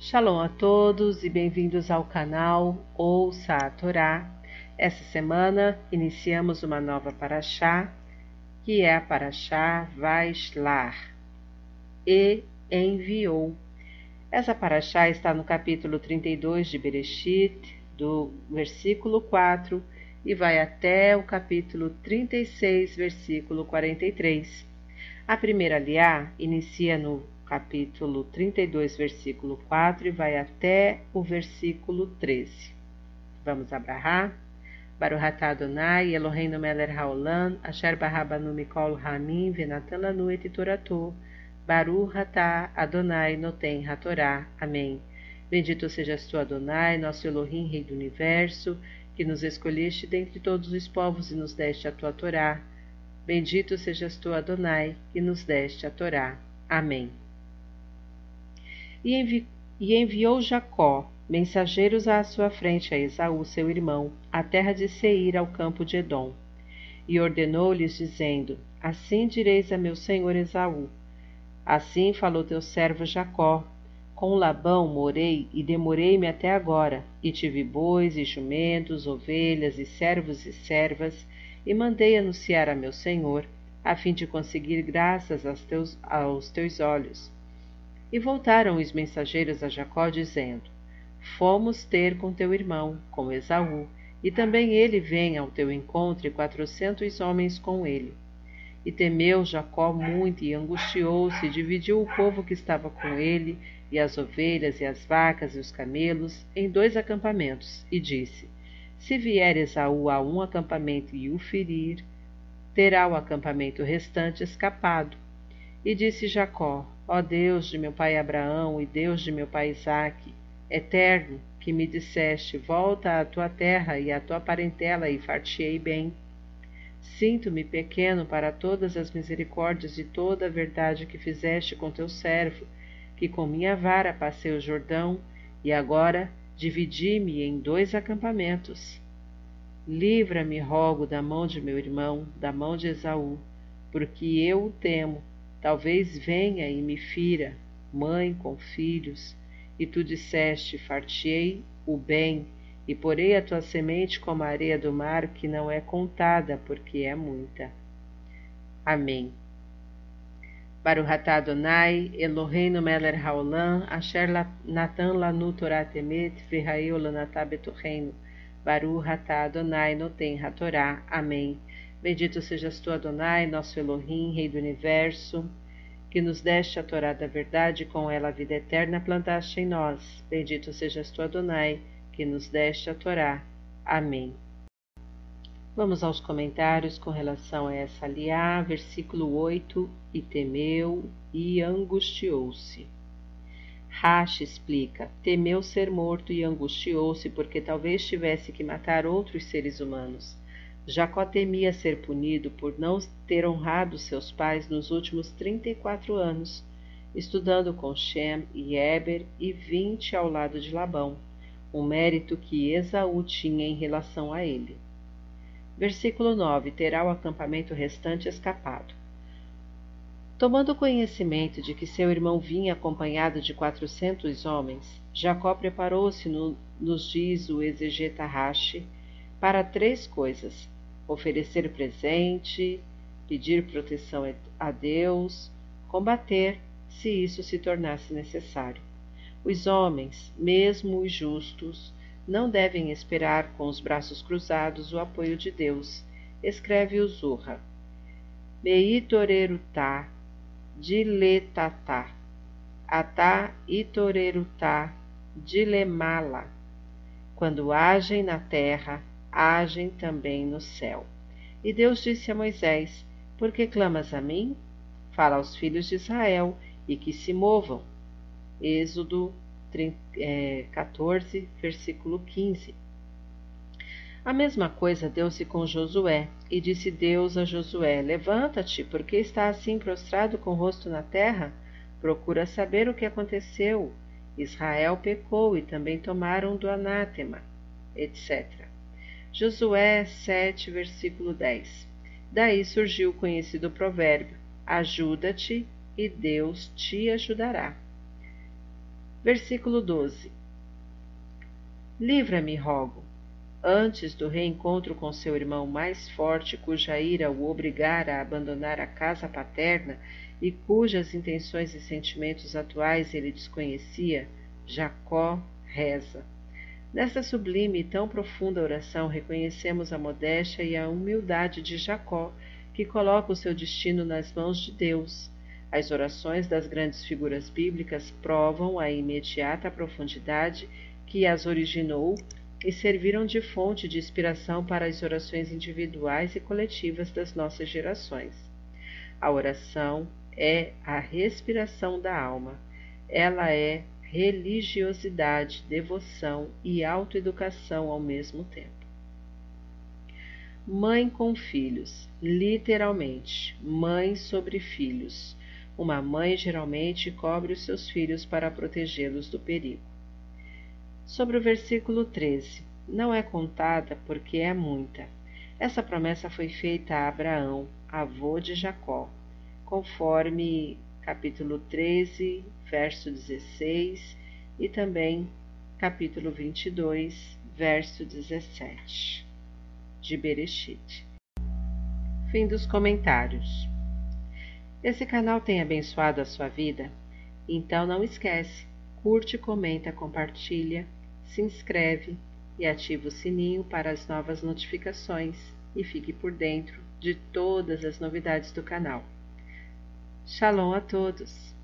Shalom a todos e bem-vindos ao canal Ouça a Torá. Essa semana iniciamos uma nova paraxá, que é a paraxá Vaishlar, e enviou. Essa paraxá está no capítulo 32 de Bereshit, do versículo 4, e vai até o capítulo 36, versículo 43. A primeira liá inicia no capítulo 32, versículo 4 e vai até o versículo 13. Vamos abrahar? Baruch atah Adonai, Eloheinu melech haolam, asher barabanu mikol hamim, venatan et toratu, Baruch atah Adonai noten hatorá. Amém. Bendito sejas tu, Adonai, nosso Elohim, Rei do Universo, que nos escolheste dentre todos os povos e nos deste a tua Torá. Bendito sejas tu, Adonai, que nos deste a Torá. Amém. E, envi e enviou Jacó mensageiros à sua frente a Esaú, seu irmão, à terra de Seir, ao campo de Edom. E ordenou-lhes, dizendo: Assim direis a meu senhor Esaú: Assim falou teu servo Jacó: Com Labão morei e demorei-me até agora, e tive bois e jumentos, ovelhas e servos e servas, e mandei anunciar a meu senhor, a fim de conseguir graças aos teus, aos teus olhos. E voltaram os mensageiros a Jacó, dizendo: Fomos ter com teu irmão, com Esaú, e também ele vem ao teu encontro e quatrocentos homens com ele. E temeu Jacó muito e angustiou-se, e dividiu o povo que estava com ele, e as ovelhas, e as vacas, e os camelos, em dois acampamentos, e disse: Se vier Esaú a um acampamento e o ferir, terá o acampamento restante escapado. E disse Jacó: Ó Deus de meu pai Abraão e Deus de meu pai Isaque, eterno, que me disseste: Volta à tua terra e à tua parentela e fartiei bem. Sinto-me pequeno para todas as misericórdias e toda a verdade que fizeste com teu servo, que com minha vara passei o Jordão, e agora dividi-me em dois acampamentos. Livra-me, rogo, da mão de meu irmão, da mão de Esaú, porque eu o temo, Talvez venha e me fira, mãe com filhos, e tu disseste: Fartiei o bem, e porei a tua semente como a areia do mar, que não é contada, porque é muita. Amém. Baruch atah Adonai, Eloheinu melech haolam, asher natan lanu Torah temet, v'ra'eu lanatah betorreino. Baruch atah Adonai noten hatorá. Amém. Bendito sejas tu, Adonai, nosso Elohim, Rei do Universo, que nos deste a Torá da verdade e com ela a vida eterna plantaste em nós. Bendito sejas tu, Adonai, que nos deste a Torá. Amém. Vamos aos comentários com relação a essa aliá, versículo 8, e temeu e angustiou-se. Rashi explica, temeu ser morto e angustiou-se porque talvez tivesse que matar outros seres humanos. Jacó temia ser punido por não ter honrado seus pais nos últimos trinta e quatro anos, estudando com Shem e Eber e vinte ao lado de Labão, um mérito que Esaú tinha em relação a ele. Versículo 9: Terá o acampamento restante escapado. Tomando conhecimento de que seu irmão vinha acompanhado de quatrocentos homens, Jacó preparou-se, no, nos diz o exegeta Rashi, para três coisas: oferecer presente, pedir proteção a Deus, combater, se isso se tornasse necessário. Os homens, mesmo os justos, não devem esperar com os braços cruzados o apoio de Deus, escreve o Zurra. Meitorerutá, diletatá, atá itorerutá, dilemala. Quando agem na terra, agem também no céu. E Deus disse a Moisés: Por que clamas a mim? Fala aos filhos de Israel e que se movam. Êxodo 14, é, versículo 15. A mesma coisa deu-se com Josué, e disse Deus a Josué: Levanta-te, porque está assim prostrado com o rosto na terra? Procura saber o que aconteceu. Israel pecou e também tomaram do anátema, etc. Josué 7, versículo 10. Daí surgiu o conhecido provérbio: Ajuda-te e Deus te ajudará. Versículo 12: Livra-me, rogo, antes do reencontro com seu irmão mais forte, cuja ira o obrigara a abandonar a casa paterna e cujas intenções e sentimentos atuais ele desconhecia, Jacó reza. Nesta sublime e tão profunda oração, reconhecemos a modéstia e a humildade de Jacó, que coloca o seu destino nas mãos de Deus. As orações das grandes figuras bíblicas provam a imediata profundidade que as originou e serviram de fonte de inspiração para as orações individuais e coletivas das nossas gerações. A oração é a respiração da alma. Ela é religiosidade, devoção e autoeducação ao mesmo tempo. Mãe com filhos, literalmente, mãe sobre filhos. Uma mãe geralmente cobre os seus filhos para protegê-los do perigo. Sobre o versículo 13, não é contada porque é muita. Essa promessa foi feita a Abraão, avô de Jacó, conforme capítulo 13, verso 16 e também capítulo 22, verso 17 de Bereshit. Fim dos comentários. Esse canal tem abençoado a sua vida? Então não esquece, curte, comenta, compartilha, se inscreve e ativa o sininho para as novas notificações e fique por dentro de todas as novidades do canal. Shalom a todos!